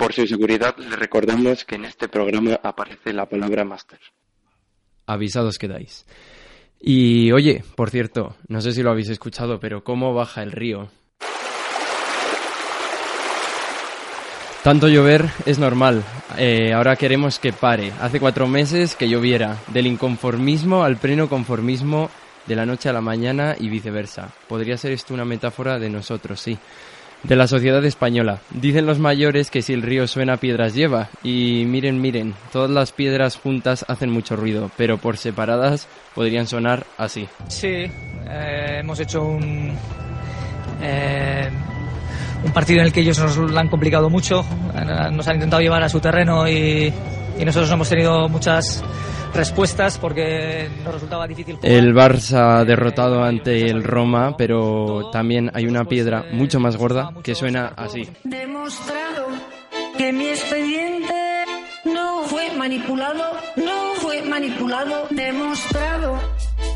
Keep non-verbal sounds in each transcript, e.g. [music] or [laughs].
Por su seguridad, le recordamos que en este programa aparece la palabra máster. Avisados quedáis. Y oye, por cierto, no sé si lo habéis escuchado, pero ¿cómo baja el río? Tanto llover es normal. Eh, ahora queremos que pare. Hace cuatro meses que lloviera. Del inconformismo al pleno conformismo, de la noche a la mañana y viceversa. Podría ser esto una metáfora de nosotros, sí de la sociedad española. Dicen los mayores que si el río suena piedras lleva. Y miren, miren, todas las piedras juntas hacen mucho ruido, pero por separadas podrían sonar así. Sí, eh, hemos hecho un, eh, un partido en el que ellos nos lo han complicado mucho, eh, nos han intentado llevar a su terreno y, y nosotros hemos tenido muchas respuestas porque nos resultaba difícil. El Barça derrotado ante el Roma, pero también hay una piedra mucho más gorda que suena así. Demostrado que mi expediente no fue manipulado, no fue manipulado. Demostrado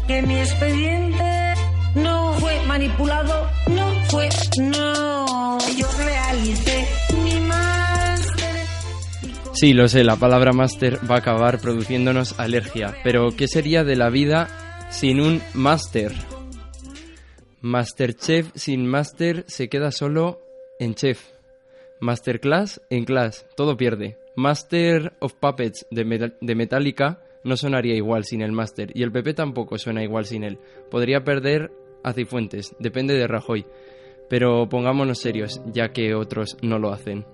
que mi expediente no fue manipulado, no fue, no. Sí, lo sé, la palabra máster va a acabar produciéndonos alergia. Pero, ¿qué sería de la vida sin un máster? Masterchef sin máster se queda solo en chef. Masterclass en class, todo pierde. Master of Puppets de, Metal- de Metallica no sonaría igual sin el máster. Y el PP tampoco suena igual sin él. Podría perder a Cifuentes, depende de Rajoy. Pero pongámonos serios, ya que otros no lo hacen.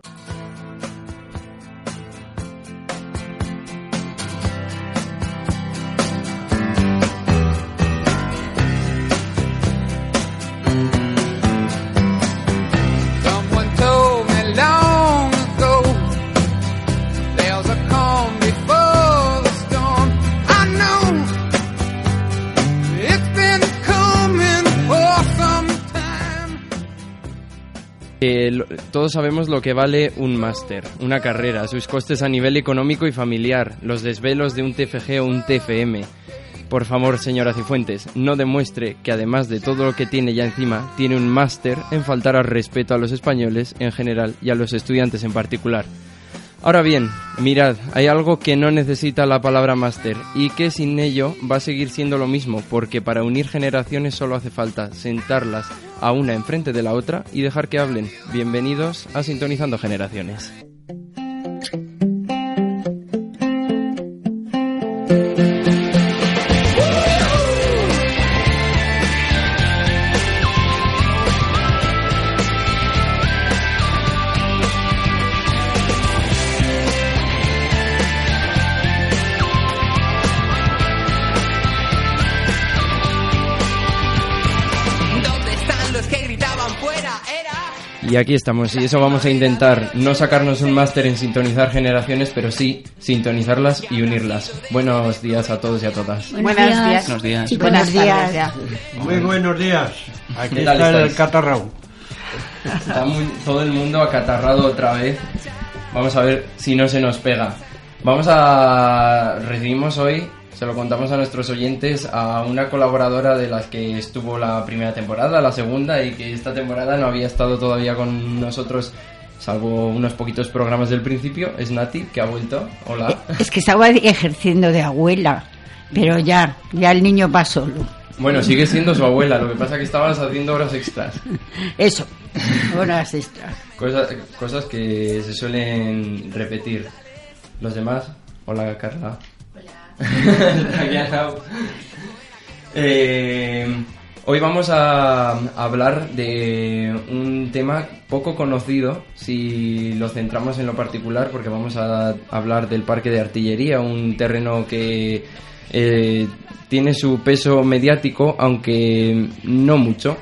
Todos sabemos lo que vale un máster, una carrera, sus costes a nivel económico y familiar, los desvelos de un TFG o un TFM. Por favor, señora Cifuentes, no demuestre que además de todo lo que tiene ya encima, tiene un máster en faltar al respeto a los españoles en general y a los estudiantes en particular. Ahora bien, mirad, hay algo que no necesita la palabra máster y que sin ello va a seguir siendo lo mismo, porque para unir generaciones solo hace falta sentarlas a una enfrente de la otra y dejar que hablen. Bienvenidos a Sintonizando Generaciones. Y aquí estamos, y eso vamos a intentar, no sacarnos un máster en sintonizar generaciones, pero sí sintonizarlas y unirlas. Buenos días a todos y a todas. Buenos días. Buenos días. Y Buenos días. Muy buenos días. Aquí ¿Qué tal está el catarrao. Está muy- todo el mundo acatarrado otra vez. Vamos a ver si no se nos pega. Vamos a... Recibimos hoy, se lo contamos a nuestros oyentes, a una colaboradora de las que estuvo la primera temporada, la segunda, y que esta temporada no había estado todavía con nosotros, salvo unos poquitos programas del principio. Es Nati, que ha vuelto. Hola. Es que estaba ejerciendo de abuela, pero ya, ya el niño va solo. Bueno, sigue siendo su abuela, lo que pasa que estabas haciendo horas extras. [laughs] Eso, horas extras. Cosas, cosas que se suelen repetir. Los demás, hola Carla. Eh, hoy vamos a hablar de un tema poco conocido, si lo centramos en lo particular, porque vamos a hablar del parque de artillería, un terreno que eh, tiene su peso mediático, aunque no mucho.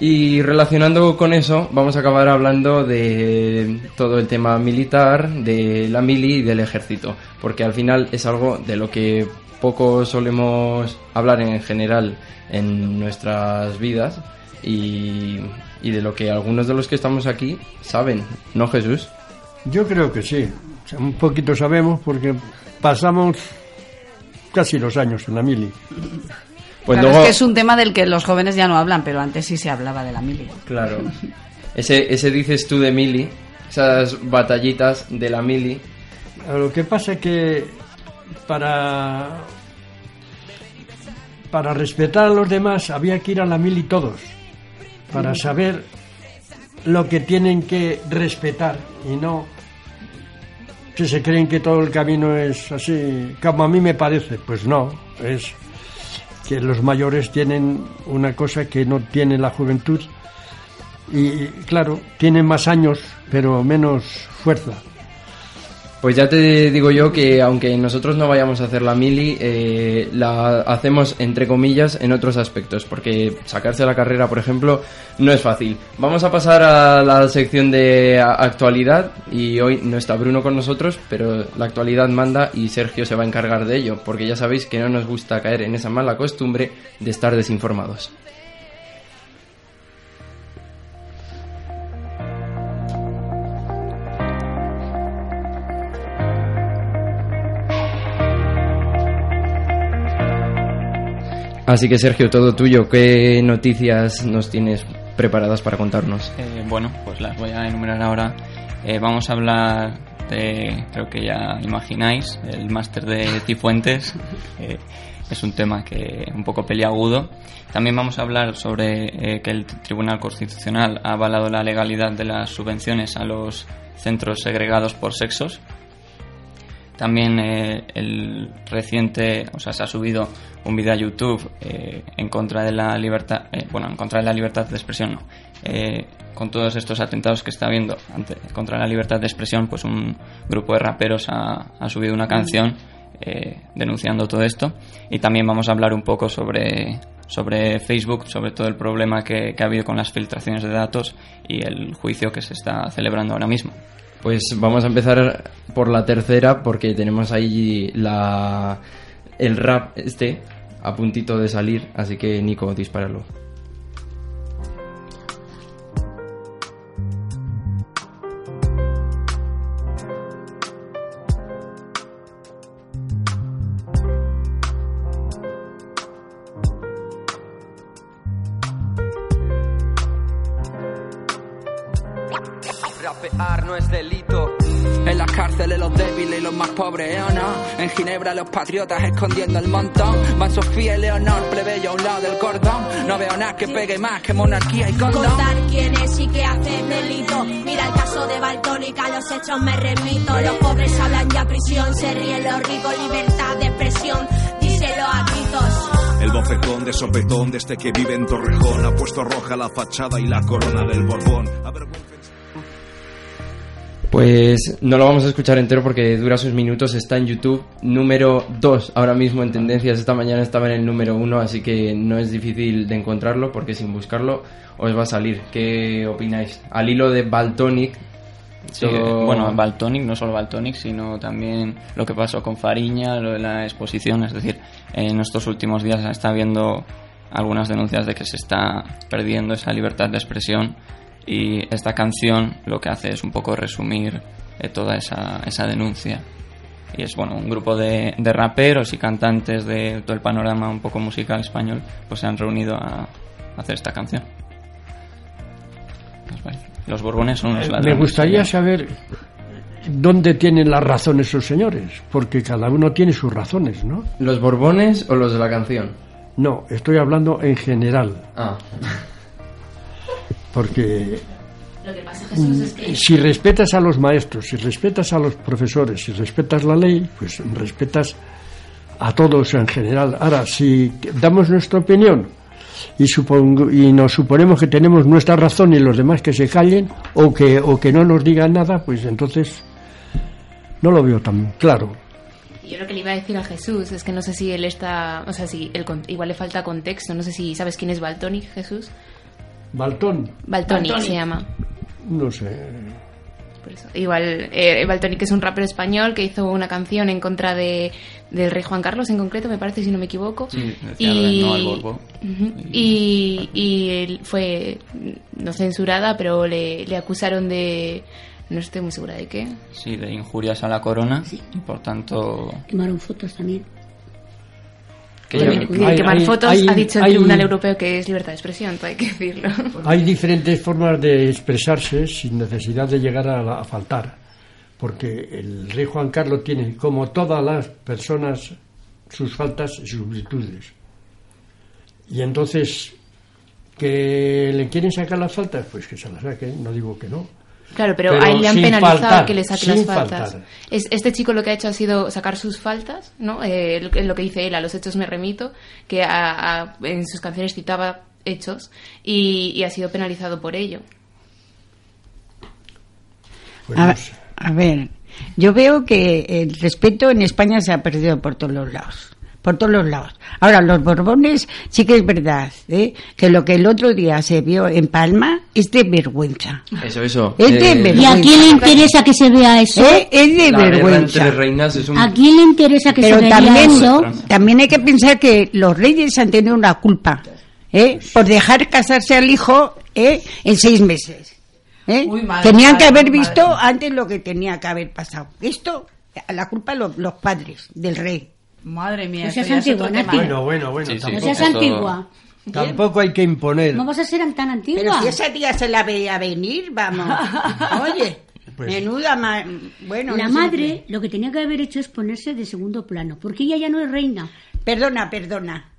Y relacionando con eso, vamos a acabar hablando de todo el tema militar, de la mili y del ejército, porque al final es algo de lo que poco solemos hablar en general en nuestras vidas y, de lo que algunos de los que estamos aquí saben, ¿no Jesús? Yo creo que sí. Un poquito sabemos porque pasamos casi los años en la mili. Pues Claro, luego, es que es un tema del que los jóvenes ya no hablan, pero antes sí se hablaba de la mili. claro, ese, ese dices tú de mili, esas batallitas de la mili, Lo que pasa es que para para respetar a los demás había que ir a la mili todos para saber lo que tienen que respetar y no que se creen que todo el camino es así como a mí me parece pues no es que los mayores tienen una cosa que no tiene la juventud y claro tienen más años pero menos fuerza Pues ya te digo yo que aunque nosotros no vayamos a hacer la mili, eh, la hacemos entre comillas en otros aspectos, porque sacarse la carrera, por ejemplo, no es fácil. Vamos a pasar a la sección de actualidad y hoy no está Bruno con nosotros, pero la actualidad manda y Sergio se va a encargar de ello, porque ya sabéis que no nos gusta caer en esa mala costumbre de estar desinformados. Así que Sergio, todo tuyo, ¿qué noticias nos tienes preparadas para contarnos? Eh, bueno, pues las voy a enumerar ahora. Eh, vamos a hablar de, creo que ya imagináis, el máster de Cifuentes. Eh, es un tema que un poco peliagudo. También vamos a hablar sobre eh, que el Tribunal Constitucional ha avalado la legalidad de las subvenciones a los centros segregados por sexos. También eh, el reciente, o sea, se ha subido un vídeo a YouTube eh, en contra de la libertad, eh, bueno, en contra de la libertad de expresión, no. Eh, con todos estos atentados que está habiendo ante, contra la libertad de expresión, pues un grupo de raperos ha, ha subido una canción eh, denunciando todo esto. Y también vamos a hablar un poco sobre, sobre Facebook, sobre todo el problema que, que ha habido con las filtraciones de datos y el juicio que se está celebrando ahora mismo. Pues vamos a empezar por la tercera porque tenemos ahí la el rap este a puntito de salir, así que Nico, dispáralo. En Ginebra los patriotas escondiendo el montón. Van Sofía y Leonor, plebeyo a un lado del cordón. No veo nada que pegue más que monarquía y condón. Contar quién es y qué hace delito. Mira el caso de Baltónica, a los hechos me remito. Los pobres hablan ya prisión, se ríen los ricos, libertad de expresión. Díselo a gritos. El bofetón de sopetón de este que vive en Torrejón ha puesto roja la fachada y la corona del Borbón. Pues no lo vamos a escuchar entero porque dura sus minutos, está en YouTube, número 2 ahora mismo en tendencias, esta mañana estaba en el número 1, así que no es difícil de encontrarlo porque sin buscarlo os va a salir. ¿Qué opináis? Al hilo de Baltonic, Sí, todo- bueno, Baltonic, no solo Baltonic, sino también lo que pasó con Fariña, lo de la exposición, es decir, en estos últimos días está habiendo algunas denuncias de que se está perdiendo esa libertad de expresión y esta canción lo que hace es un poco resumir eh, toda esa, esa denuncia. Y es bueno, un grupo de, de raperos y cantantes de todo el panorama un poco musical español, pues se han reunido a, a hacer esta canción. Los Borbones son unos Eh, ladrones. Me gustaría saber dónde tienen las razones esos señores, porque cada uno tiene sus razones, ¿no? ¿Los Borbones o los de la canción? No, estoy hablando en general, Ah, porque Lo que pasa, Jesús, es que... si respetas a los maestros, si respetas a los profesores, si respetas la ley, pues respetas a todos en general. Ahora, si damos nuestra opinión y, supongo, y nos suponemos que tenemos nuestra razón y los demás que se callen o que, o que no nos digan nada, pues entonces no lo veo tan claro. Yo lo que le iba a decir a Jesús es que no sé si él está, o sea, si con- igual le falta contexto, no sé si sabes quién es Baltonic, Jesús. Baltón. Baltonic Baltonic. se llama. No sé. Por eso. Igual, eh, Baltonic es un rapero español que hizo una canción en contra de, del rey Juan Carlos en concreto, me parece, si no me equivoco. Sí, de no al. Ujú. y, y él fue no censurada, pero le, le acusaron de... No estoy muy segura de qué. Sí, de injurias a la corona. Y por tanto. Quemaron fotos también. Que hay- quemar hay- fotos hay- ha dicho el Tribunal Europeo que es libertad de expresión, hay que decirlo. [laughs] Hay diferentes formas de expresarse sin necesidad de llegar a, la- a faltar, porque el rey Juan Carlos tiene, como todas las personas, sus faltas y sus virtudes. Y entonces, que le quieren sacar las faltas, pues que se las saquen, no digo que no. Claro, pero, Pero a él le han penalizado faltar, que le saque las faltas. faltar. Este chico lo que ha hecho ha sido sacar sus faltas, ¿no? Eh, lo, que- lo que dice él, a los hechos me remito, que a- a- en sus canciones citaba hechos y, y ha sido penalizado por ello. Pues A, no sé. a ver, yo veo que el respeto en España se ha perdido por todos los lados. Por todos los lados. Ahora, los Borbones sí que es verdad ¿eh? que lo que el otro día se vio en Palma es de vergüenza. Eso, eso. Es de Eh, vergüenza. ¿Y a quién le interesa que se vea eso? ¿Eh? Es de la vergüenza. entre reinas es un... ¿A quién le interesa que Pero se vea también, eso? también hay que pensar que los reyes han tenido una culpa ¿eh? por dejar casarse al hijo ¿eh? en seis meses. ¿eh? Uy, madre, Tenían que haber madre. visto antes lo que tenía que haber pasado. Esto, la culpa los, los padres del rey. Madre mía, No esto seas antigua. Nati. Bueno, bueno, bueno. Sí, sí. No tampoco, seas antigua. tampoco hay que imponer. No vas a ser tan antigua. Pero si esa tía se la veía venir, vamos. [laughs] Oye, Pues- menuda ma- bueno, la no madre lo que tenía que haber hecho es ponerse de segundo plano, porque ella ya no es reina. Perdona, perdona.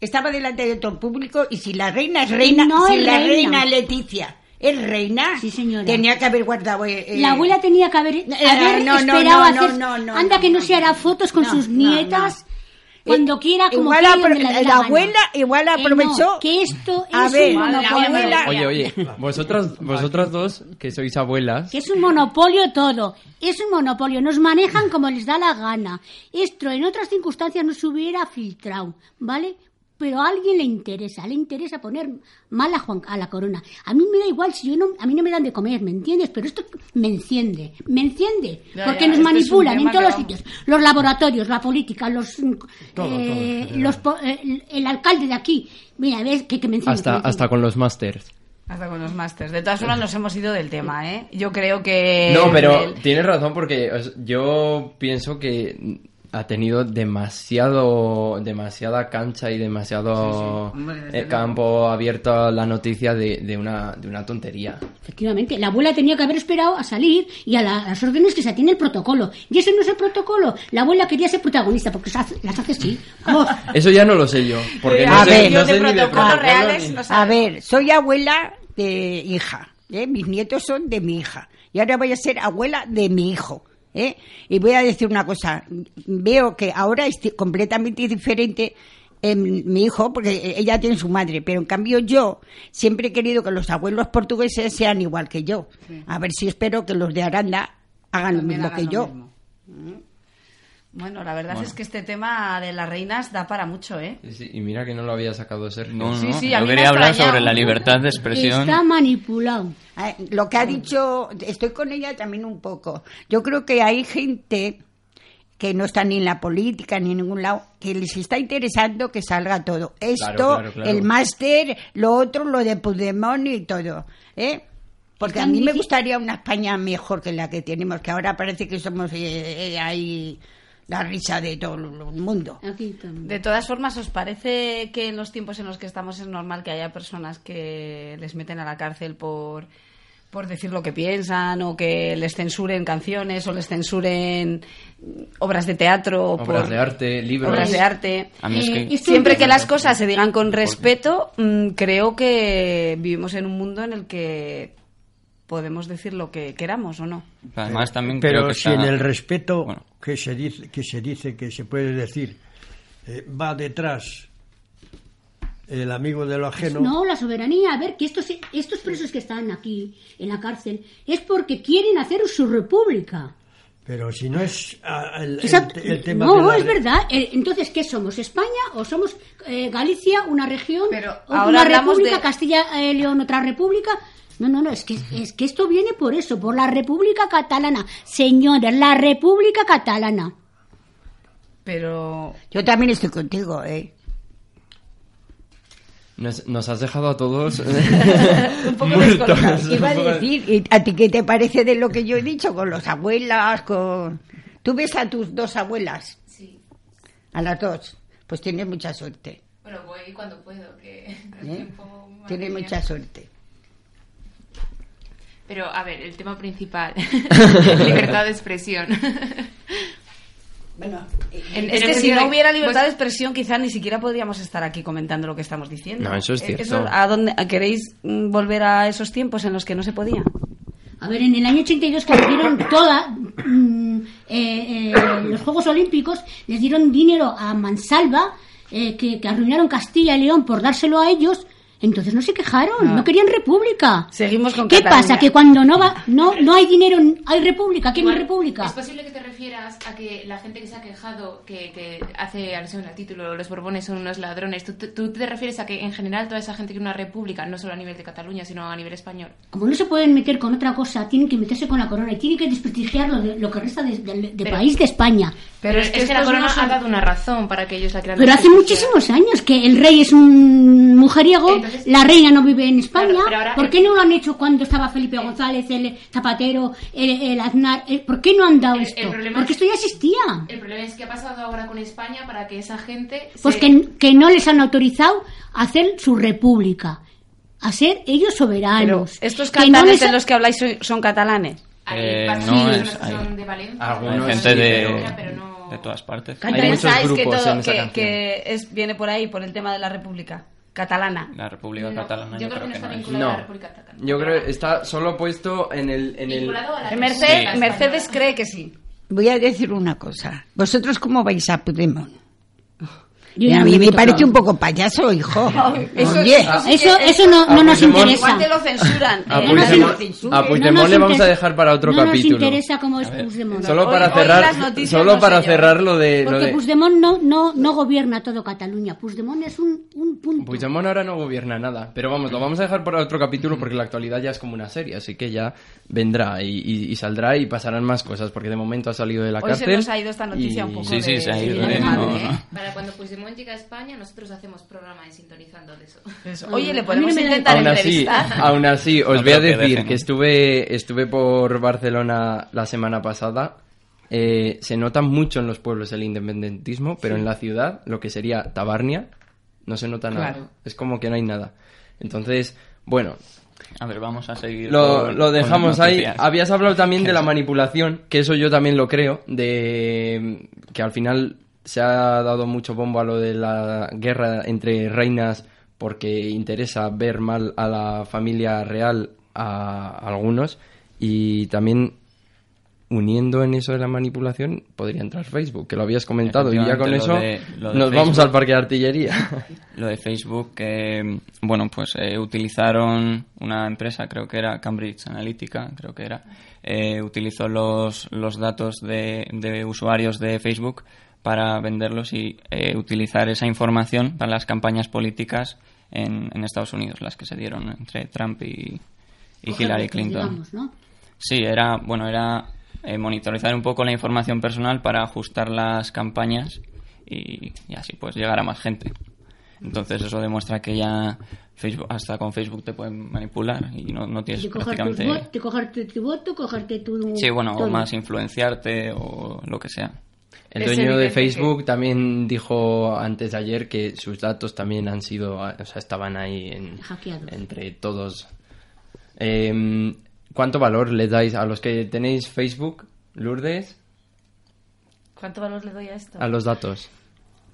Estaba delante de todo el público y si la reina es reina, No si es la reina. reina Leticia es reina, Sí, señora. tenía que haber guardado. eh, eh, La abuela tenía que haber, haber no, no, esperado no, a no, hacer... no, no, Anda no, que no no, se hará fotos con no, sus no, nietas cuando Eh, quiera, como igual quiera, la abuela igual aprovechó. no, que esto A es ver, un monopolio. abuela- Oye, oye, vosotras, vosotras dos, que sois abuelas, Que es un monopolio todo. Es un monopolio. Nos manejan como les da la gana. Esto en otras circunstancias no se hubiera filtrado, ¿vale? Pero a alguien le interesa, le interesa poner mal a, Juan, a la corona. A mí me da igual si yo no, a mí no me dan de comer, ¿me entiendes? Pero esto me enciende, me enciende, Ya, porque ya, nos este manipulan tema en todos los sitios. Los laboratorios, la política, los, mm, Todo, eh, los po- eh, el, alcalde de aquí. Mira, ves que, que me enciende. que hasta, me enciende. hasta con los másters. Hasta con los másters. De todas formas, nos hemos ido del tema, ¿eh? Yo creo que... No, pero el- tienes razón porque yo pienso que ha tenido demasiado demasiada cancha y demasiado eh, campo abierto a la noticia de, de una, de una tontería. Efectivamente, la abuela tenía que haber esperado a salir y a, la- a las órdenes que se atiene el protocolo. Y ese no es el protocolo. La abuela quería ser protagonista porque se hace- las hace así. Vamos. [laughs] Eso ya no lo sé yo, porque A no sé, ver, no yo sé de ni de protocolos protocolo reales ni- no A ver, soy abuela de hija. ¿eh? Mis nietos son de mi hija. Y ahora voy a ser abuela de mi hijo. ¿Eh? Y voy a decir una cosa. Veo que ahora es completamente diferente en mi hijo, porque ella tiene su madre, pero en cambio yo siempre he querido que los abuelos portugueses sean igual que yo. A ver si espero que los de Aranda hagan lo mismo hagan que lo yo. mismo. Bueno, la verdad Bueno. es que este tema de las reinas da para mucho, ¿eh? Sí, y mira que no lo había sacado Sergio. No, no, Sí, sí, yo a quería ha hablar sobre la libertad de expresión. Está manipulado. Ah, Lo que ha dicho, estoy con ella también un poco. Yo creo que hay gente que no está ni en la política ni en ningún lado, que les está interesando que salga todo. Esto, claro, claro. el máster, lo otro, lo de Puigdemont y todo. ¿eh? Porque a mí me gustaría una España mejor que la que tenemos, que ahora parece que somos eh, eh, ahí la risa de todo el mundo. Aquí también. De todas formas, ¿os parece que en los tiempos en los que estamos es normal que haya personas que les meten a la cárcel por, por decir lo que piensan o que les censuren canciones o les censuren obras de teatro Obras por de arte, libros. obras de arte? Es que- Eh, esto Siempre que las cosas se digan con respeto, mm, creo que vivimos en un mundo en el que podemos decir lo que queramos o no. Además, también Pero creo que si está- en el respeto Bueno. Que se dice que se dice que se puede decir eh, va detrás el amigo de lo ajeno, No, la soberanía. A ver, que estos, estos presos que están aquí en la cárcel es porque quieren hacer su república. Pero si no es ah, el, el- Exacto. el tema no, de la es verdad. Eh, Entonces, ¿qué somos? ¿España o somos eh, Galicia, una región? o ahora una república, de- Castilla-León, otra república. No, no, no, es que, es que esto viene por eso, por la República Catalana. Señores, la República Catalana. Pero... Yo también estoy contigo, ¿eh? Nos, nos has dejado a todos [laughs] Un poco muertos. descolocados. Iba a Un poco- decir, ¿y ¿a ti qué te parece de lo que yo he dicho con las abuelas? con ¿Tú ves a tus dos abuelas? Sí. A las dos. Pues tienes mucha suerte. Bueno, voy cuando puedo, que el ¿eh? [laughs] Tienes mucha suerte. Pero, a ver, el tema principal. [laughs] Libertad de expresión. Bueno, En- es que si no hubiera libertad de expresión, quizás ni siquiera podríamos estar aquí comentando lo que estamos diciendo. No, eso es Eh, cierto. ¿a dónde, a- ¿Queréis mm, volver a esos tiempos en los que no se podía? A ver, en el año 82 que les dieron toda mm, eh, eh, los Juegos Olímpicos, les dieron dinero a Mansalva, eh, que, que arruinaron Castilla y León por dárselo a ellos. Entonces no se quejaron, no querían república. Seguimos con ¿Qué Cataluña. pasa? Que cuando no va, no, no hay dinero, hay república. ¿Quién Igual, es república? Es posible que te refieras a que la gente que se ha quejado, que, que hace alusión al título, los borbones son unos ladrones, ¿tú, tú- te refieres a que en general toda esa gente quiere una república, no solo a nivel de Cataluña, sino a nivel español? Como no se pueden meter con otra cosa, tienen que meterse con la corona y tienen que desprestigiar lo, de, lo que resta de, de- de Pero- país de España. Pero, es que, la corona no son- ha dado una razón para que ellos la quieran Pero hace muchísimos años que el rey es un mujeriego, Entonces- la reina no vive en España. Claro, ¿Por qué no lo han hecho cuando estaba Felipe González, el Zapatero, el, el Aznar? El- ¿Por qué no han dado El- esto? el problema Porque es- esto ya existía. El problema es que ha pasado ahora con España para que esa gente... Pues se- que, que no les han autorizado a hacer su república, a ser ellos Pero soberanos. estos Que no cantantes les de ha- los que habláis son, son catalanes. Eh, no, es- hay- son de Valencia. Algunos Hay gente sí, de, pero- de todas partes. Hay muchos ¿Pensáis que, grupos todo- en esa que, canción. que es, viene por ahí, por el tema de la República Catalana? La República No, Catalana yo yo, creo que no está no es. vinculado a la No, República Catalana. yo creo que está solo puesto en el... En el... Vinculado a la Mercedes, República Mercedes cree que sí. Voy a decir una cosa. ¿Vosotros cómo vais a Puigdemont? Yo a me mí me parece un poco payaso, hijo. [laughs] Eso- Oye, eso sí Eso, no, A no nos interesa. Igual te lo censuran. A eh, no nos Puigdemont, a No Puigdemont le vamos a dejar para otro no capítulo. nos interesa cómo es A Puigdemont. Solo para hoy cerrar, solo no para cerrar lo de... Lo Porque de... Puigdemont no, no, no gobierna todo Cataluña. Puigdemont es un, un punto. Puigdemont ahora no gobierna nada, pero vamos, lo vamos a dejar para otro capítulo porque la actualidad ya es como una serie, así que ya vendrá y, y- y saldrá y pasarán más cosas, porque de momento ha salido de la Hoy se cárcel. nos ha ido esta noticia y- un poco Sí, sí, de- se ha ido, de eh, no, no. Para cuando Puigdemont llega a España, nosotros hacemos programa de sintonizando de eso. Eso. Oye, le A mí podemos no intentar Aún así, [laughs] aún así, os No voy a que decir que estuve, estuve por Barcelona la semana pasada. Eh, se nota mucho en los pueblos el independentismo, pero en la ciudad, lo que sería Tabarnia, no se nota nada. Claro. Es como que no hay nada. Entonces, bueno, A ver, vamos a seguir. lo, con- dejamos ahí. Habías hablado también de la manipulación, que eso yo también lo creo, de que al final se ha dado mucho bombo a lo de la guerra entre reinas porque interesa ver mal a la familia real a algunos y también uniendo en eso de la manipulación podría entrar Facebook, que lo habías comentado y ya con eso de- de nos vamos al parque de artillería. [laughs] Lo de Facebook, que, bueno, pues eh, utilizaron una empresa, creo que era Cambridge Analytica, creo que era, eh, utilizó los, los datos de, de usuarios de Facebook para venderlos y eh, utilizar esa información para las campañas políticas en, en Estados Unidos, las que se dieron entre Trump y, y Hillary Clinton. Digamos, ¿no? Sí, era, bueno, era eh, monitorizar un poco la información personal para ajustar las campañas y, y así pues llegar a más gente. Entonces eso demuestra que ya Facebook, hasta con Facebook te pueden manipular y no, no tienes tus prácticamente... vo- de cogerte tu voto, cogerte tu... Sí, bueno, o más influenciarte o lo que sea. El dueño de Facebook también dijo antes de ayer que sus datos también han sido, o sea, estaban ahí en, Hackeados. entre todos. Em, ¿Cuánto valor le dais a los que tenéis Facebook, Lourdes, ¿Cuánto valor le doy a esto? a los datos?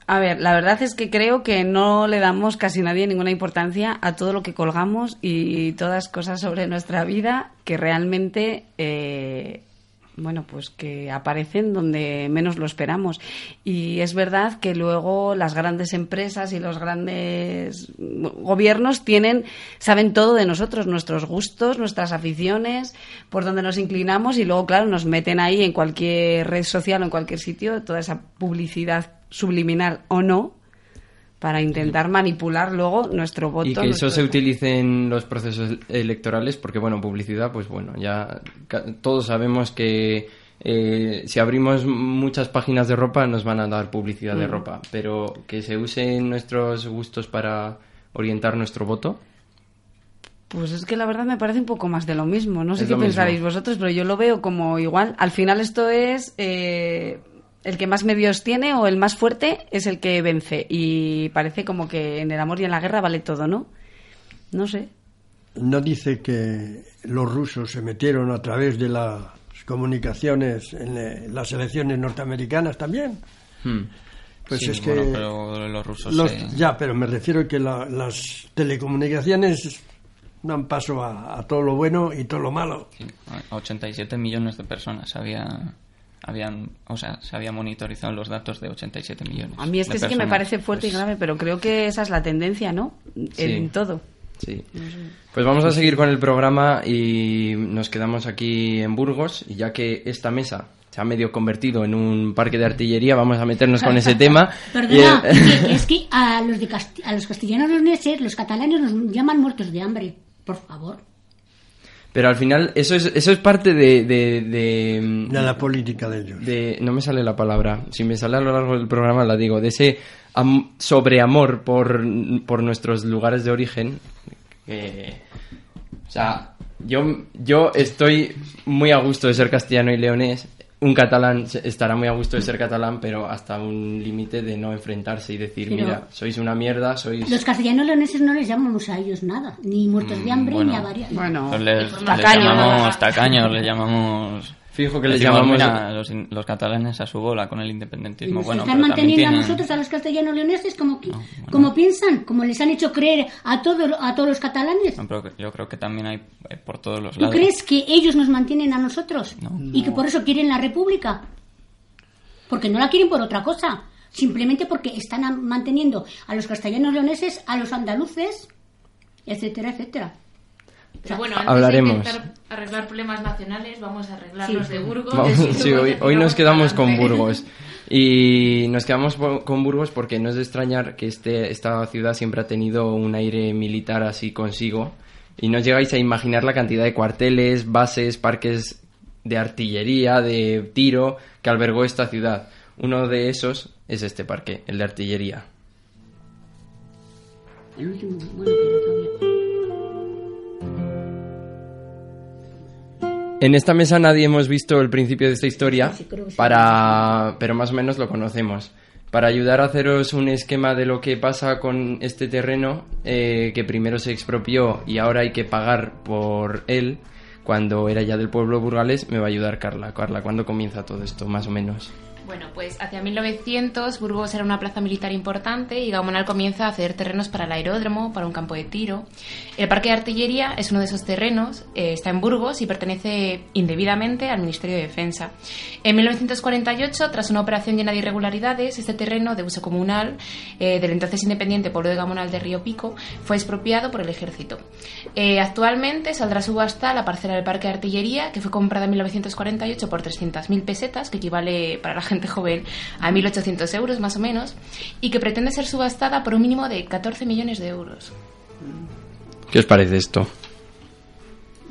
A ver, la verdad es que creo que no le damos casi nadie ninguna importancia a todo lo que colgamos y todas cosas sobre nuestra vida que realmente eh, bueno, pues que aparecen donde menos lo esperamos. Y es verdad que luego las grandes empresas y los grandes gobiernos tienen, saben todo de nosotros, nuestros gustos, nuestras aficiones, por donde nos inclinamos y luego, claro, nos meten ahí en cualquier red social o en cualquier sitio toda esa publicidad subliminal o no para intentar manipular luego nuestro voto. Y que eso se utilice en los procesos electorales, porque, bueno, publicidad, pues bueno, ya todos sabemos que eh, si abrimos muchas páginas de ropa nos van a dar publicidad de Mm. ropa, pero que se usen nuestros gustos para orientar nuestro voto. Pues es que la verdad me parece un poco más de lo mismo. No sé Es qué pensaréis vosotros, pero yo lo veo como igual. Al final esto es eh, el que más medios tiene o el más fuerte es el que vence. Y parece como que en el amor y en la guerra vale todo, ¿no? No sé. ¿No dice que los rusos se metieron a través de las comunicaciones en eh, las elecciones norteamericanas también? Hmm. Pues Sí, es que bueno, pero los rusos los- se- ya, pero me refiero que la- las telecomunicaciones dan paso a, a todo lo bueno y todo lo malo. a 87 millones de personas había habían o sea se había monitorizado los datos de 87 millones A mí es que de sí que me parece fuerte y grave, pero creo que esa es la tendencia, ¿no? En todo. Sí. Pues vamos a seguir con el programa y nos quedamos aquí en Burgos y ya que esta mesa se ha medio convertido en un parque de artillería, vamos a meternos con ese [laughs] tema. Perdona, eh, que [laughs] es que a los, de a los castellanos leoneses, los catalanes nos llaman muertos de hambre. Por favor. Pero al final eso es, eso es parte de... De, de, De la política de ellos. de- no me sale la palabra, si me sale a lo largo del programa la digo, de ese am- sobreamor por, por nuestros lugares de origen. o sea, yo, yo estoy muy a gusto de ser castellano y leonés. Un catalán se- estará muy a gusto de ser catalán, pero hasta un límite de no enfrentarse y decir, Pero- mira, sois una mierda, sois... Los castellanos leoneses no les llamamos a ellos nada, ni muertos de hambre, bueno. ni avariados. Pues les, les Tacaños. llamamos tacaños, les llamamos... Fijo que les Decimos, llamamos- mira, los, los catalanes a su bola con el independentismo. nos Bueno, están pero manteniendo a nosotros, a los castellanos leoneses, como, que- como piensan, como les han hecho creer a, todo, a todos los catalanes. No, pero que- yo creo que también hay eh, por todos los ¿Tú lados. crees que ellos nos mantienen a nosotros? ¿Y que por eso quieren la república? Porque no la quieren por otra cosa. Simplemente porque están a- manteniendo a los castellanos leoneses, a los andaluces, etcétera, etcétera. Pero bueno, antes Hablaremos. de intentar arreglar problemas nacionales, vamos a arreglar Sí. los de Burgos. Vamos, sí, hoy, hoy nos quedamos con. Burgos. [laughs] Y nos quedamos con Burgos porque no es de extrañar que este, esta ciudad siempre ha tenido un aire militar así consigo. Y no os llegáis a imaginar la cantidad de cuarteles, bases, parques de artillería, de tiro que albergó esta ciudad. Uno de esos es este parque, el de artillería. El último, bueno, pero En esta mesa nadie hemos visto el principio de esta historia, Sí, sí. para, pero más o menos lo conocemos. Para ayudar a haceros un esquema de lo que pasa con este terreno, eh, que primero se expropió y ahora hay que pagar por él, cuando era ya del pueblo burgalés, me va a ayudar Carla. Carla, ¿cuándo comienza todo esto, más o menos? Bueno, pues hacia 1900 Burgos era una plaza militar importante y Gamonal comienza a ceder terrenos para el aeródromo, para un campo de tiro. El parque de artillería es uno de esos terrenos, eh, está en Burgos y pertenece indebidamente al Ministerio de Defensa. En 1948, tras una operación llena de irregularidades, este terreno de uso comunal eh, del entonces independiente pueblo de Gamonal de Río Pico fue expropiado por el ejército. Eh, actualmente saldrá a subasta la parcela del parque de artillería que fue comprada en 1948 por 300.000 pesetas, que equivale para la gente joven a 1.800 euros más o menos, y que pretende ser subastada por un mínimo de 14 millones de euros. ¿Qué os parece esto?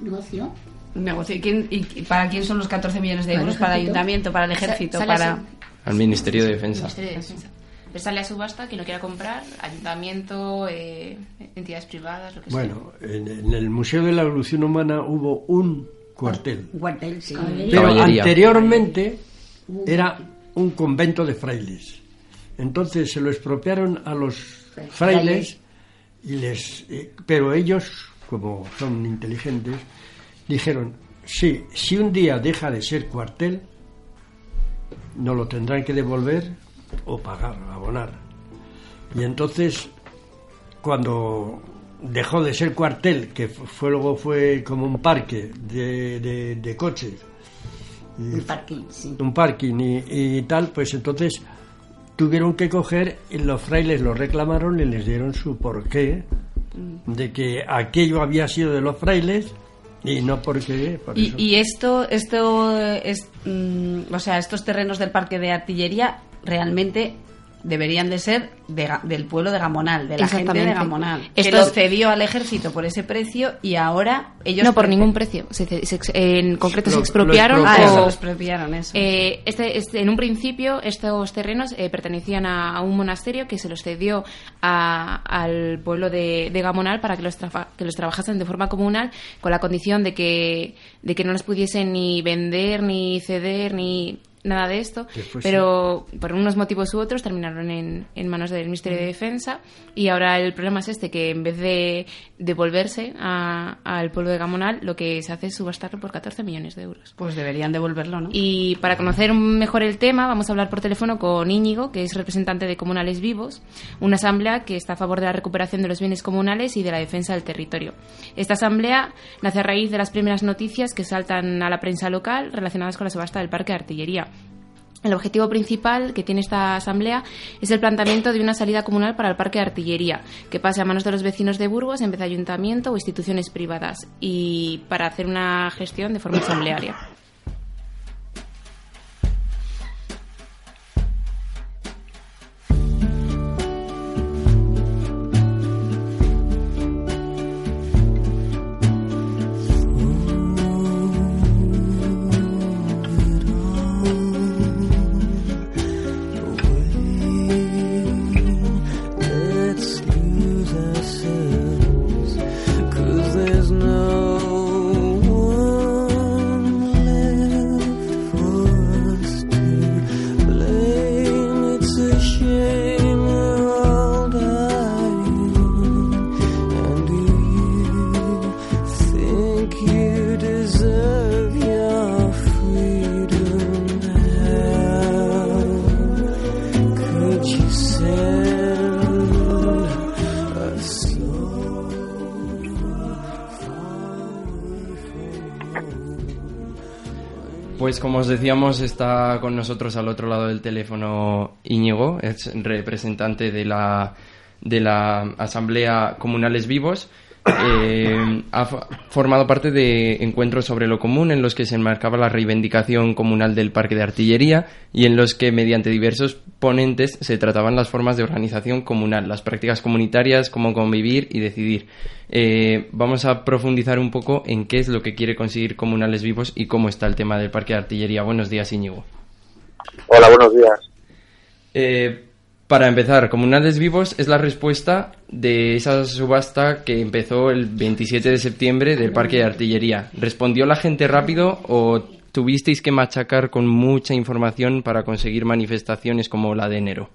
Negocio. Negocio. ¿Y, quién- y- para quién son los 14 millones de euros? Para el ayuntamiento, para el ejército, para... Al Ministerio de Defensa. Ministerio de Defensa. Pero sale a subasta quien lo quiera comprar, ayuntamiento, eh, entidades privadas, lo que sea. Bueno, en, en el Museo de la Evolución Humana hubo un cuartel. Un cuartel, sí. Pero Caballería. anteriormente era un convento de frailes. Entonces se lo expropiaron a los frailes y les eh, pero ellos como son inteligentes dijeron sí si un día deja de ser cuartel no lo tendrán que devolver o pagar abonar y entonces cuando dejó de ser cuartel que fu- fue luego fue como un parque de, de- de coches Un parking, sí. un parking y, y tal, pues entonces tuvieron que coger, y los frailes lo reclamaron y les dieron su porqué Mm. de que aquello había sido de los frailes y no porque... Por Y, y esto, esto es, mm, o sea, estos terrenos del parque de artillería realmente deberían de ser de del pueblo de Gamonal, de la gente de. Gamonal, que Esto lo es- cedió al ejército por ese precio y ahora ellos no por ningún precio. Se- se- se- en concreto Lo- se expropiaron. lo expropiaron. Ah, o- eso, lo expropiaron, eso. Eh, este, este- en un principio estos terrenos eh, pertenecían a, a un monasterio que se los cedió a- al pueblo de, de Gamonal para que los, trafa- que los trabajasen de forma comunal con la condición de que, de que no los pudiesen ni vender, ni ceder, ni nada de esto. Pero por unos motivos u otros terminaron en, en manos del Ministerio de Defensa y ahora el problema es este, que en vez de devolverse al pueblo de Gamonal, lo que se hace es subastarlo por 14 millones de euros. Pues deberían devolverlo, ¿no? Y para conocer mejor el tema, vamos a hablar por teléfono con Íñigo, que es representante de Comunales Vivos, una asamblea que está a favor de la recuperación de los bienes comunales y de la defensa del territorio. Esta asamblea nace a raíz de las primeras noticias que saltan a la prensa local relacionadas con la subasta del parque de artillería. El objetivo principal que tiene esta asamblea es el planteamiento de una salida comunal para el parque de artillería, que pase a manos de los vecinos de Burgos en vez de ayuntamiento o instituciones privadas, y para hacer una gestión de forma asamblearia. Como os decíamos, está con nosotros al otro lado del teléfono Íñigo, es representante de la, de la Asamblea Comunales Vivos. Eh, ha formado parte de encuentros sobre lo común en los que se enmarcaba la reivindicación comunal del parque de artillería y en los que mediante diversos ponentes se trataban las formas de organización comunal, las prácticas comunitarias, cómo convivir y decidir. Eh, vamos a profundizar un poco en qué es lo que quiere conseguir Comunales Vivos y cómo está el tema del parque de artillería. Buenos días, Íñigo. Hola, buenos días. Eh, para empezar, Comunales Vivos es la respuesta de esa subasta que empezó el 27 de septiembre del Parque de Artillería. ¿Respondió la gente rápido o tuvisteis que machacar con mucha información para conseguir manifestaciones como la de enero?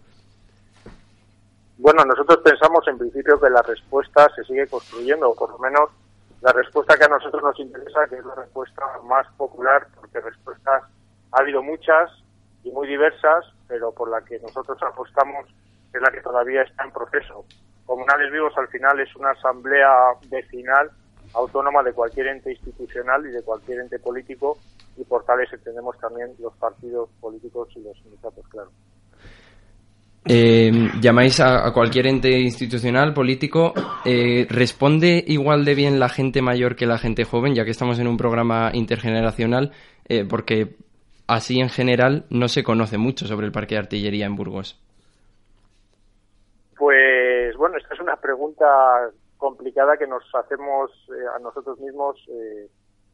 Bueno, nosotros pensamos en principio que la respuesta se sigue construyendo, o por lo menos la respuesta que a nosotros nos interesa, que es la respuesta más popular, porque respuestas ha habido muchas y muy diversas, pero por la que nosotros apostamos es la que todavía está en proceso. Comunales Vivos al final es una asamblea vecinal autónoma de cualquier ente institucional y de cualquier ente político y por tales entendemos también los partidos políticos y los sindicatos, claro. Eh, llamáis a, cualquier ente institucional, político. eh, ¿Responde igual de bien la gente mayor que la gente joven, ya que estamos en un programa intergeneracional? Eh, porque así en general no se conoce mucho sobre el parque de artillería en Burgos. Pues bueno, esta es una pregunta complicada que nos hacemos eh, a nosotros mismos eh,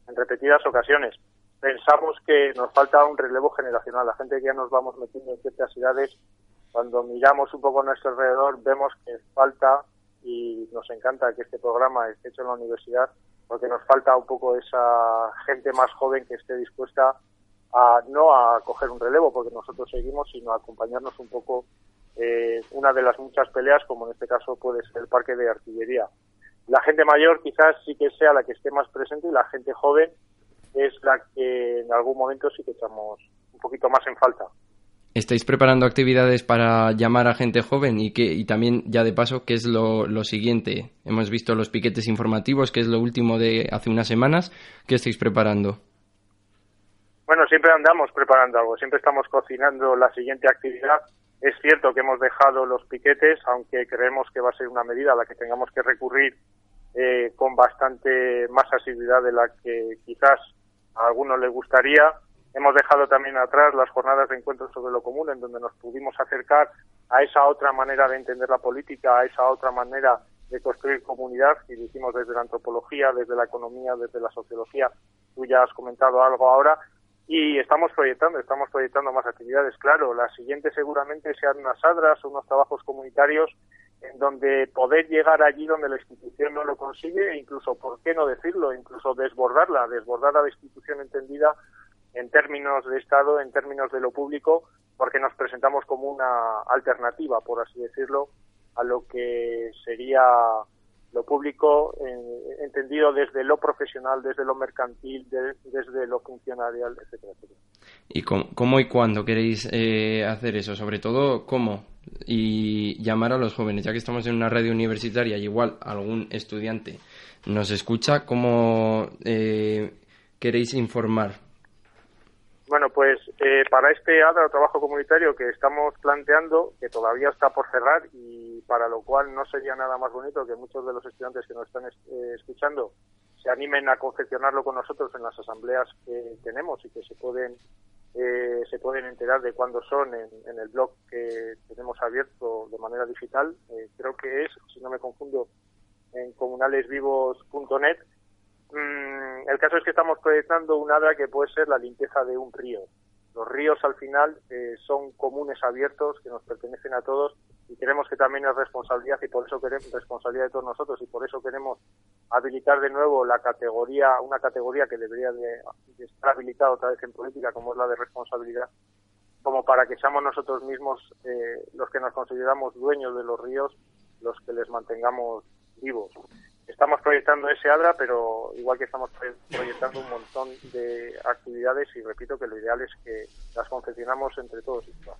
en repetidas ocasiones. Pensamos que nos falta un relevo generacional. La gente que ya nos vamos metiendo en ciertas edades, cuando miramos un poco a nuestro alrededor, vemos que falta, y nos encanta que este programa esté hecho en la universidad, porque nos falta un poco esa gente más joven que esté dispuesta a no a coger un relevo, porque nosotros seguimos, sino a acompañarnos un poco eh, una de las muchas peleas, como en este caso puede ser el parque de artillería. La gente mayor quizás sí que sea la que esté más presente y la gente joven es la que en algún momento sí que echamos un poquito más en falta. ¿Estáis preparando actividades para llamar a gente joven? Y, que, y también, ya de paso, ¿qué es lo, lo siguiente? Hemos visto los piquetes informativos, que es lo último de hace unas semanas. ¿Qué estáis preparando? Bueno, siempre andamos preparando algo, siempre estamos cocinando la siguiente actividad. Es cierto que hemos dejado los piquetes, aunque creemos que va a ser una medida a la que tengamos que recurrir eh, con bastante más asiduidad de la que quizás a algunos les gustaría. Hemos dejado también atrás las jornadas de encuentro sobre lo común, en donde nos pudimos acercar a esa otra manera de entender la política, a esa otra manera de construir comunidad, y lo hicimos desde la antropología, desde la economía, desde la sociología. Tú ya has comentado algo ahora, y estamos proyectando, estamos proyectando más actividades. Claro, la siguiente seguramente sean unas adras unos trabajos comunitarios en donde poder llegar allí donde la institución no lo consigue e incluso, ¿por qué no decirlo? Incluso desbordarla, desbordar la institución entendida en términos de Estado, en términos de lo público, porque nos presentamos como una alternativa, por así decirlo, a lo que sería lo público eh, entendido desde lo profesional, desde lo mercantil, de- desde lo funcionarial, etcétera, etcétera. ¿Y cómo, y cuándo queréis eh, hacer eso? Sobre todo, ¿cómo? Y llamar a los jóvenes, ya que estamos en una radio universitaria y igual algún estudiante nos escucha, ¿cómo eh, queréis informar? Eh, para este ADRA, trabajo comunitario que estamos planteando, que todavía está por cerrar y para lo cual no sería nada más bonito que muchos de los estudiantes que nos están es- eh, escuchando se animen a confeccionarlo con nosotros en las asambleas que tenemos y que se pueden eh, se pueden enterar de cuándo son en, el blog que tenemos abierto de manera digital. Eh, creo que es, si no me confundo, en comunalesvivos.net. Mm, el caso es que estamos proyectando un ADA que puede ser la limpieza de un río. Los ríos al final eh, son comunes abiertos que nos pertenecen a todos y creemos que también es responsabilidad y por eso queremos responsabilidad de todos nosotros y por eso queremos habilitar de nuevo la categoría, una categoría que debería de, de estar habilitada otra vez en política como es la de responsabilidad, como para que seamos nosotros mismos eh, los que nos consideramos dueños de los ríos, los que les mantengamos vivos. Estamos proyectando ese ADRA, pero igual que estamos proye- proyectando un montón de actividades y repito que lo ideal es que las confeccionamos entre todos y todas.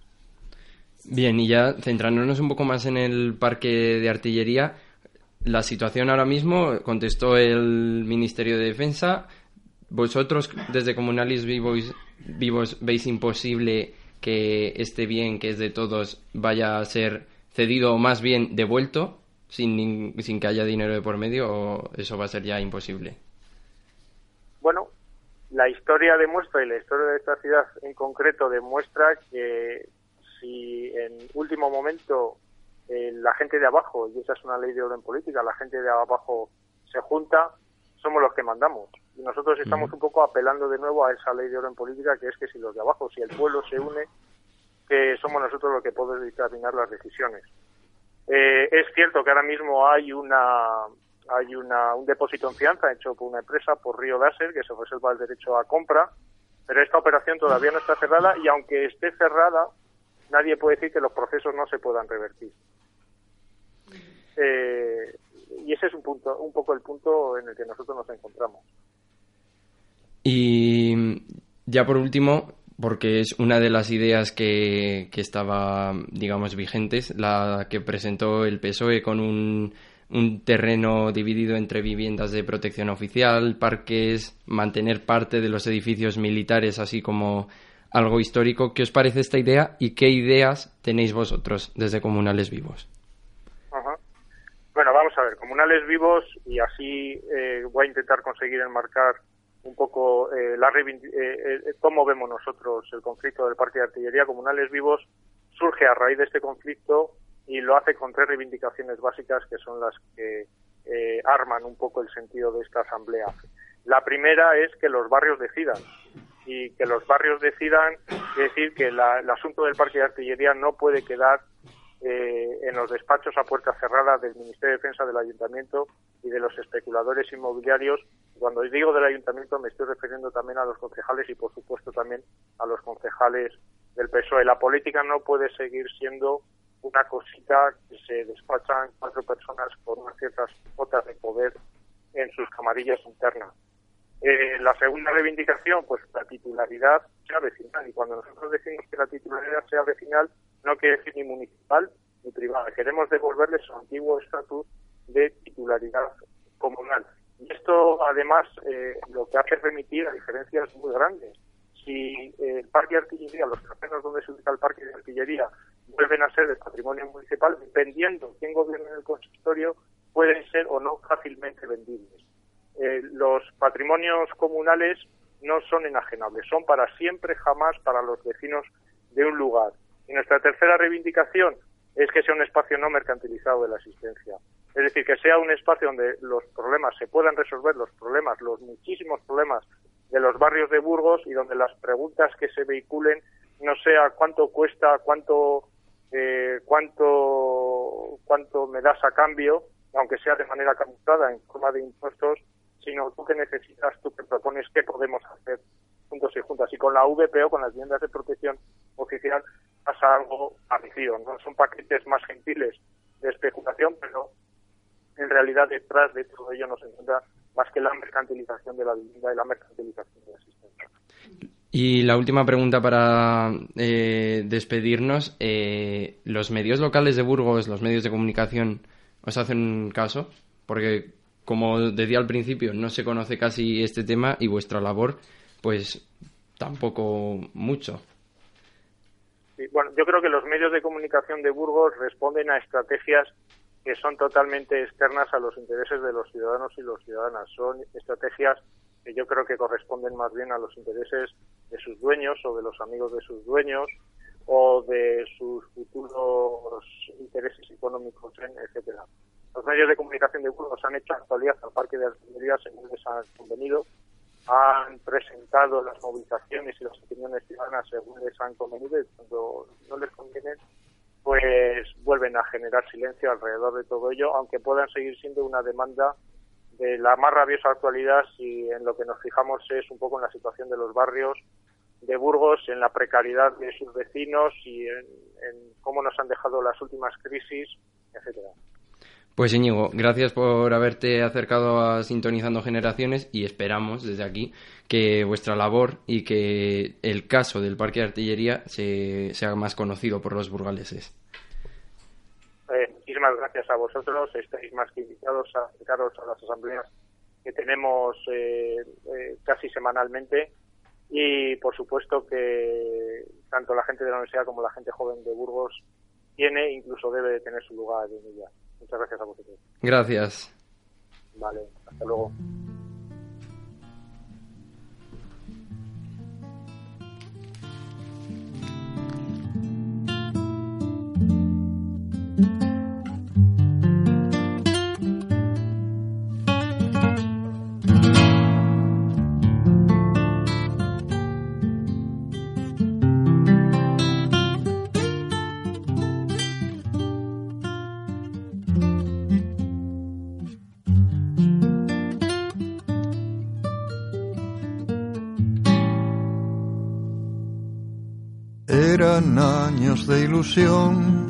Bien, y ya centrándonos un poco más en el parque de artillería, la situación ahora mismo, contestó el Ministerio de Defensa, vosotros desde Comunalis Vivos, Vivos veis imposible que este bien que es de todos vaya a ser cedido o más bien devuelto sin, sin que haya dinero de por medio o eso va a ser ya imposible. Bueno, la historia demuestra y la historia de esta ciudad en concreto demuestra que si en último momento eh, la gente de abajo, y esa es una ley de orden política, la gente de abajo se junta, somos los que mandamos. Y nosotros estamos un poco apelando de nuevo a esa ley de orden política que es que si los de abajo, si el pueblo se une, que somos nosotros los que podemos determinar las decisiones. Eh, es cierto que ahora mismo hay una hay una, un depósito en fianza hecho por una empresa, por Río Dáser, que se reserva el derecho a compra, pero esta operación todavía no está cerrada y aunque esté cerrada, nadie puede decir que los procesos no se puedan revertir. Eh, y ese es un punto, un poco el punto en el que nosotros nos encontramos. Y ya por último, porque es una de las ideas que, que estaba, digamos, vigentes, la que presentó el PSOE con un, un terreno dividido entre viviendas de protección oficial, parques, mantener parte de los edificios militares, así como algo histórico. ¿Qué os parece esta idea y qué ideas tenéis vosotros desde Comunales Vivos? Ajá. Bueno, vamos a ver, comunales vivos y así eh, voy a intentar conseguir enmarcar un poco eh, la reivindi- eh, eh, cómo vemos nosotros el conflicto del parque de artillería. Comunales vivos surge a raíz de este conflicto y lo hace con tres reivindicaciones básicas que son las que eh, arman un poco el sentido de esta asamblea. La primera es que los barrios decidan y que los barrios decidan, es decir, que la- el asunto del parque de artillería no puede quedar eh, en los despachos a puerta cerrada del Ministerio de Defensa del Ayuntamiento y de los especuladores inmobiliarios. Cuando digo del Ayuntamiento me estoy refiriendo también a los concejales y por supuesto también a los concejales del PSOE. La política no puede seguir siendo una cosita que se despachan cuatro personas con unas ciertas cuotas de poder en sus camarillas internas. Eh, la segunda reivindicación, pues la titularidad sea vecinal. Y cuando nosotros decimos que la titularidad sea vecinal, no quiere decir ni municipal ni privada. Queremos devolverle su antiguo estatus de titularidad comunal. Y esto, además, eh, lo que hace es remitir a diferencias muy grandes. si eh, el parque de artillería, los terrenos donde se ubica el parque de artillería, vuelven a ser de patrimonio municipal, dependiendo quién gobierne en el consistorio, pueden ser o no fácilmente vendibles. Eh, los patrimonios comunales no son enajenables, son para siempre, jamás para los vecinos de un lugar. Y nuestra tercera reivindicación es que sea un espacio no mercantilizado de la asistencia. Es decir, que sea un espacio donde los problemas se puedan resolver, los problemas, los muchísimos problemas de los barrios de Burgos y donde las preguntas que se vehiculen no sea cuánto cuesta, cuánto, eh, cuánto, cuánto me das a cambio, aunque sea de manera camuflada en forma de impuestos, sino tú que necesitas, tú que propones qué podemos hacer juntos y juntas. Y con la VPO, con las viviendas de protección oficial, pasa algo parecido. ¿no? Son paquetes más gentiles de especulación, pero en realidad detrás de todo ello nos encuentra más que la mercantilización de la vivienda y la mercantilización de la asistencia. Y la última pregunta para eh, despedirnos. eh, ¿Los medios locales de Burgos, los medios de comunicación, os hacen caso? Porque, como decía al principio, no se conoce casi este tema y vuestra labor, pues tampoco mucho. Sí, bueno, yo creo que los medios de comunicación de Burgos responden a estrategias que son totalmente externas a los intereses de los ciudadanos y las ciudadanas. Son estrategias que yo creo que corresponden más bien a los intereses de sus dueños o de los amigos de sus dueños o de sus futuros intereses económicos, etcétera. Los medios de comunicación de Burgos han hecho actualidad al Parque de Artillería según les han convenido, han presentado las movilizaciones y las opiniones ciudadanas según les han convenido y cuando no les conviene, pues vuelven a generar silencio alrededor de todo ello, aunque puedan seguir siendo una demanda de la más rabiosa actualidad si en lo que nos fijamos es un poco en la situación de los barrios de Burgos, en la precariedad de sus vecinos y en, cómo nos han dejado las últimas crisis, etcétera. Pues Íñigo, gracias por haberte acercado a Sintonizando Generaciones y esperamos desde aquí que vuestra labor y que el caso del Parque de Artillería se, sea más conocido por los burgaleses. Eh, muchísimas gracias a vosotros. Estáis más que invitados a acercaros a las asambleas que tenemos eh, eh, casi semanalmente. Y por supuesto que tanto la gente de la universidad como la gente joven de Burgos tiene, incluso debe de tener su lugar en ella. Muchas gracias a vosotros. Gracias. Vale, hasta luego. Años de ilusión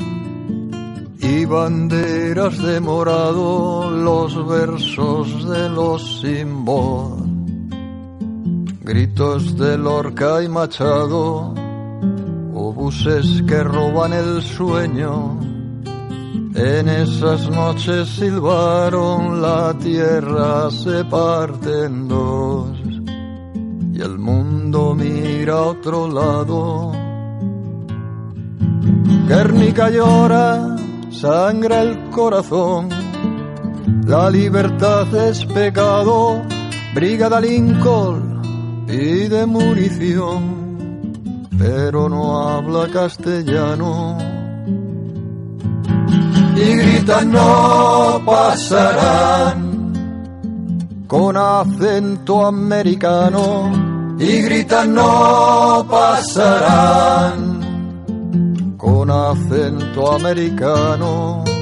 y banderas de morado, los versos de los sin gritos de Lorca y Machado, obuses que roban el sueño. En esas noches silbaron, la tierra se parte en dos y el mundo mira a otro lado. Guernica llora, sangra el corazón. La libertad es pecado, brigada Lincoln y de munición, pero no habla castellano. Y gritan no pasarán con acento americano. Y gritan no pasarán con acento americano.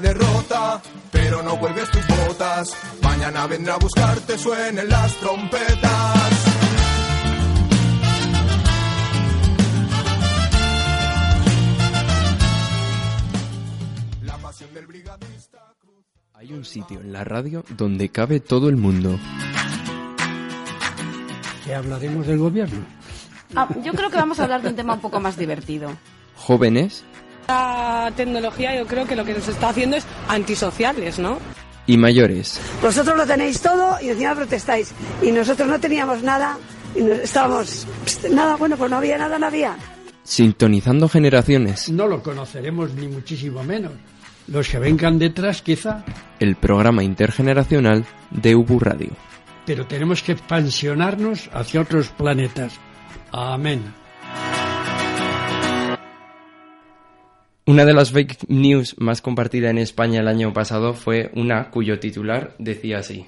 Derrota, pero no cuelgues tus botas. Mañana vendrá a buscarte, suenen las trompetas. La pasión del brigadista. Hay un sitio en la radio donde cabe todo el mundo. Que hablaremos del gobierno. Ah, yo creo que vamos a hablar de un tema un poco más divertido. Jóvenes La tecnología yo creo que lo que nos está haciendo es antisociales, ¿no? y mayores. Vosotros lo tenéis todo y encima protestáis. Y nosotros no teníamos nada y no- estábamos... pst, Nada, bueno, pues no había nada, no había. Sintonizando generaciones. No lo conoceremos ni muchísimo menos. Los que vengan detrás quizá, El programa intergeneracional de Ubu Radio. pero tenemos que expansionarnos hacia otros planetas. Amén. Una de las fake news más compartida en España el año pasado fue una cuyo titular decía así.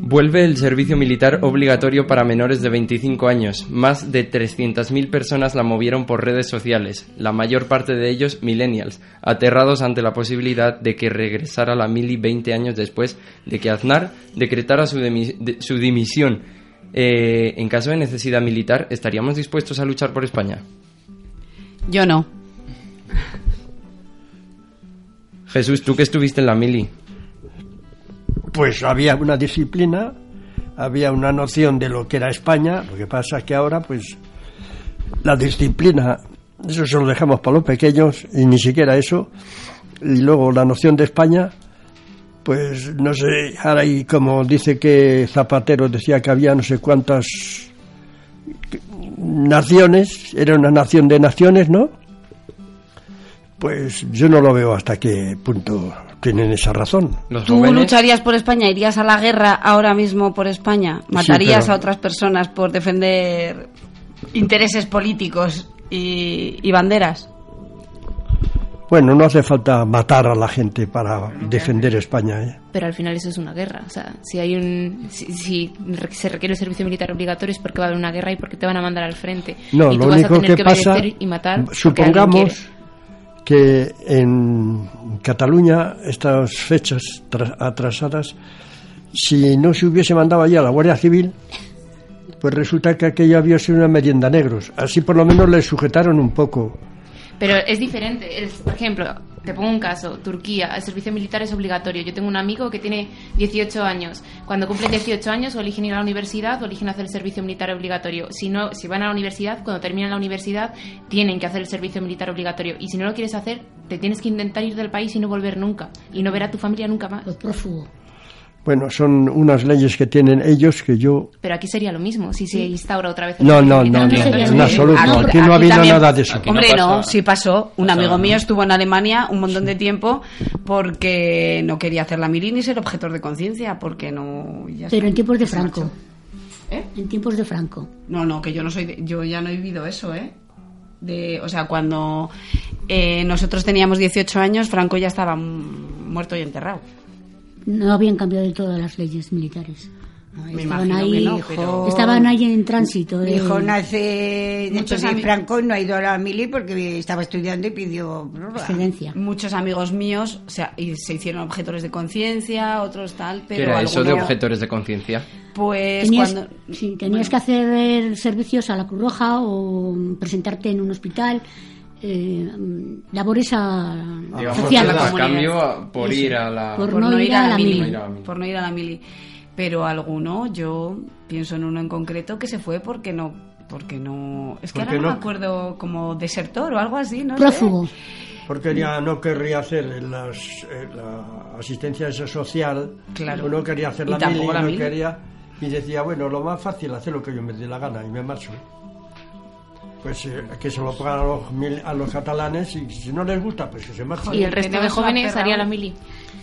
Vuelve el servicio militar obligatorio para menores de 25 años. Más de 300.000 personas la movieron por redes sociales, la mayor parte de ellos millennials, aterrados ante la posibilidad de que regresara la mili 20 años después de que Aznar decretara su, su dimisión. Eh, en caso de necesidad militar, ¿estaríamos dispuestos a luchar por España? Yo no. Jesús, tú que estuviste en la mili. Pues había una disciplina, había una noción de lo que era España, lo que pasa es que ahora pues la disciplina, eso se lo dejamos para los pequeños y ni siquiera eso, y luego la noción de España, pues no sé, ahora hay como dice que Zapatero decía que había no sé cuántas naciones, era una nación de naciones, ¿no? Pues yo no lo veo hasta qué punto tienen esa razón. ¿Tú lucharías por España? ¿Irías a la guerra ahora mismo por España? ¿Matarías pero- a otras personas por defender intereses políticos y, y banderas? Bueno, no hace falta matar a la gente para defender España. ¿eh? Pero al final eso es una guerra. O sea, si hay un, si, si se requiere el servicio militar obligatorio es porque va a haber una guerra y porque te van a mandar al frente. No, y tú lo vas a único tener que pasa, y matar. supongamos que en Cataluña estas fechas tra- atrasadas, si no se hubiese mandado allá la Guardia Civil, pues resulta que aquello había sido una merienda negros. Así por lo menos les sujetaron un poco. Pero es diferente. Por ejemplo, te pongo un caso. Turquía, el servicio militar es obligatorio. Yo tengo un amigo que tiene 18 años. Cuando cumplen 18 años o eligen ir a la universidad o eligen hacer el servicio militar obligatorio. Si no, si van a la universidad, cuando terminan la universidad, tienen que hacer el servicio militar obligatorio. Y si no lo quieres hacer, te tienes que intentar ir del país y no volver nunca. Y no ver a tu familia nunca más. prófugo. Bueno, son unas leyes que tienen ellos que yo... Pero aquí sería lo mismo, si se instaura otra vez el No, no, no, no, [laughs] en absoluto. No, aquí no ha habido también- nada de eso. Hombre, no, sí pasó. Un amigo ¿no? mío estuvo en Alemania un montón de tiempo porque no quería hacer la mili ni ser objetor de conciencia, porque no... ya Pero en tiempos de Franco. ¿Eh? En tiempos de Franco. No, no, que yo no soy, de- yo ya no he vivido eso, ¿eh? De, o sea, cuando eh, nosotros teníamos 18 años, Franco ya estaba mm, muerto y enterrado. No habían cambiado de todas las leyes militares. Me estaban ahí, que no, pero- estaban ahí en tránsito. Mi eh. hijo nace Muchos después de Franco no ha ido a la mili porque estaba estudiando y pidió prórroga. Muchos amigos míos, o sea, y se hicieron objetores de conciencia, otros tal, ¿Qué pero era eso de objetores de conciencia? Pues Tenías, cuando sí, tenías que hacer servicios a la Cruz Roja o presentarte en un hospital, eh, labores a, Digamos, sociales. a cambio por Eso, ir a la... por no ir a la mili. No ir a la mili. por no ir a la mili. Pero alguno, yo pienso en uno en concreto que se fue porque no, porque no, es que Porque ahora no, no- me acuerdo como desertor o algo así, ¿no? sé. Prófugo. Porque ya no querría hacer las, eh, la asistencia esa social, Claro. no quería hacer Y la mili, la no quería, y decía, bueno, lo más fácil hacer lo que yo me dé la gana y me marcho. Pues eh, que se lo pongan a los, mil- a los catalanes y si no les gusta, pues que se marchen. Y el resto de jóvenes haría la mili.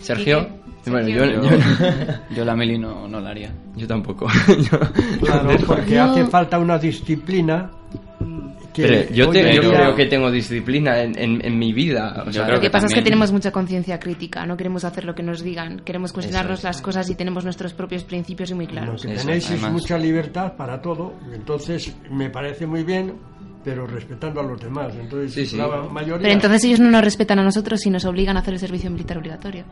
Sergio, bueno, yo, Yo, yo, [laughs] yo la mili no, no la haría. yo tampoco. [laughs] Claro, porque Yo- hace falta una disciplina que... Pero yo, te- creo que tengo disciplina en, en- en mi vida. o sea, Lo que pasa es que tenemos mucha conciencia crítica, no queremos hacer lo que nos digan, queremos cuestionarnos es. las cosas y tenemos nuestros propios principios y muy Lo claros. que tenéis es mucha libertad para todo, entonces me parece muy bien, pero respetando a los demás. Entonces, la mayoría... Pero entonces ellos no nos respetan a nosotros y nos obligan a hacer el servicio militar obligatorio.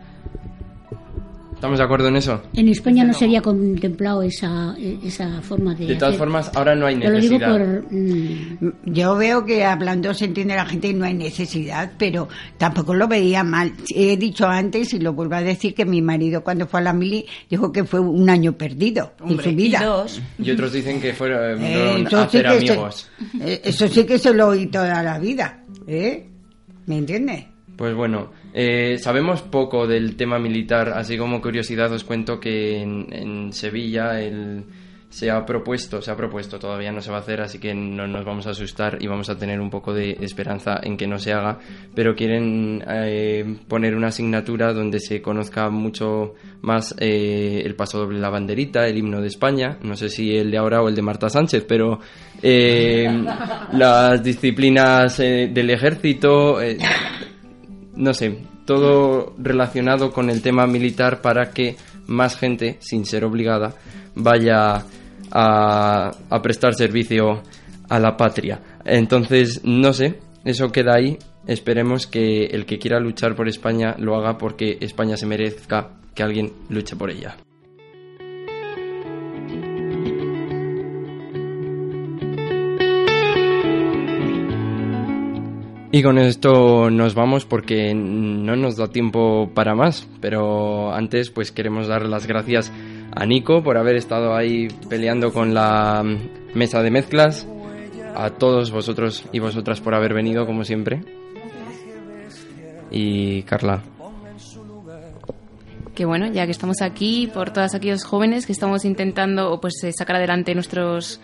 ¿Estamos de acuerdo en eso? En España no se había contemplado esa, esa forma de. De todas hacer- formas, ahora no hay Te lo digo necesidad. por. mm, Yo veo que hablando se entiende la gente y no hay necesidad, pero tampoco lo veía mal. He dicho antes y lo vuelvo a decir que mi marido cuando fue a la mili dijo que fue un año perdido en Hombre, su vida. y dos. Y otros dicen que fueron Eh, a eso, sí hacer que se, amigos. eh, eso sí que se lo oí toda la vida. ¿eh? ¿Me entiendes? Pues bueno, eh, sabemos poco del tema militar, así como curiosidad os cuento que en, en Sevilla el- se ha propuesto, se ha propuesto, todavía no se va a hacer, así que no nos vamos a asustar y vamos a tener un poco de esperanza en que no se haga, pero quieren eh, poner una asignatura donde se conozca mucho más eh, el paso doble la banderita, el himno de España, no sé si el de ahora o el de Marta Sánchez, pero eh, [laughs] las disciplinas eh, del ejército, no sé, todo relacionado con el tema militar para que más gente, sin ser obligada, vaya a, prestar servicio a la patria. Entonces, no sé, eso queda ahí. Esperemos que el que quiera luchar por España lo haga porque España se merezca que alguien luche por ella. Y con esto nos vamos porque no nos da tiempo para más, pero antes pues queremos dar las gracias a Nico por haber estado ahí peleando con la mesa de mezclas, a todos vosotros y vosotras por haber venido como siempre. Y Carla, Que bueno, ya que estamos aquí, por todos aquellos jóvenes que estamos intentando pues eh, sacar adelante nuestros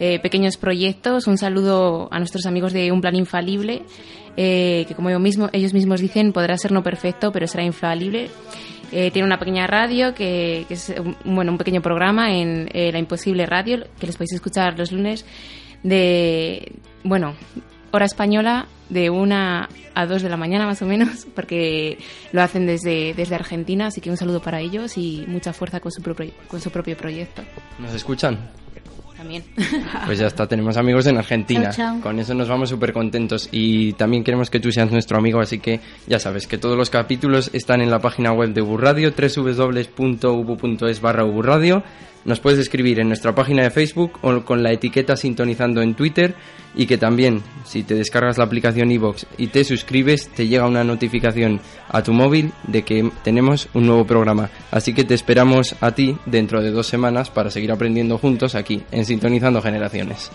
eh, pequeños proyectos, un saludo a nuestros amigos de Un Plan Infalible, eh, que como yo mismo, ellos mismos dicen, podrá ser no perfecto, pero será infalible. Eh, tiene una pequeña radio, que, que es un, bueno, un pequeño programa en eh, La Imposible Radio, que les podéis escuchar los lunes de, bueno, hora española de una a dos de la mañana más o menos, [laughs] porque lo hacen desde, desde Argentina, así que un saludo para ellos y mucha fuerza con su propio, con su propio proyecto. ¿nos escuchan? También. [laughs] Pues ya está, tenemos amigos en Argentina. Chao, chao. Con eso nos vamos súper contentos. Y también queremos que tú seas nuestro amigo, así que ya sabes que todos los capítulos están en la página web de Uburradio, www.ubu.es barra Uburradio. Nos puedes escribir en nuestra página de Facebook o con la etiqueta sintonizando en Twitter. Y que también, si te descargas la aplicación iVoox y te suscribes, te llega una notificación a tu móvil de que tenemos un nuevo programa. Así que te esperamos a ti dentro de dos semanas para seguir aprendiendo juntos aquí, en Sintonizando Generaciones.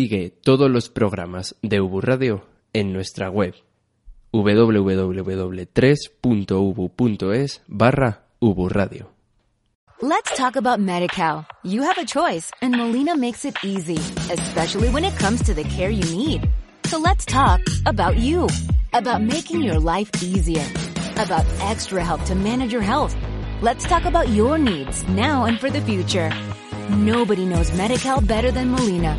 Sigue todos los programas de Ubu Radio en nuestra web www.3.ubu.es barra Ubu Radio. Let's talk about MediCal. You have a choice, and Molina makes it easy, especially when it comes to the care you need. So let's talk about you, about making your life easier, about extra help to manage your health. Let's talk about your needs now and for the future. Nobody knows MediCal better than Molina.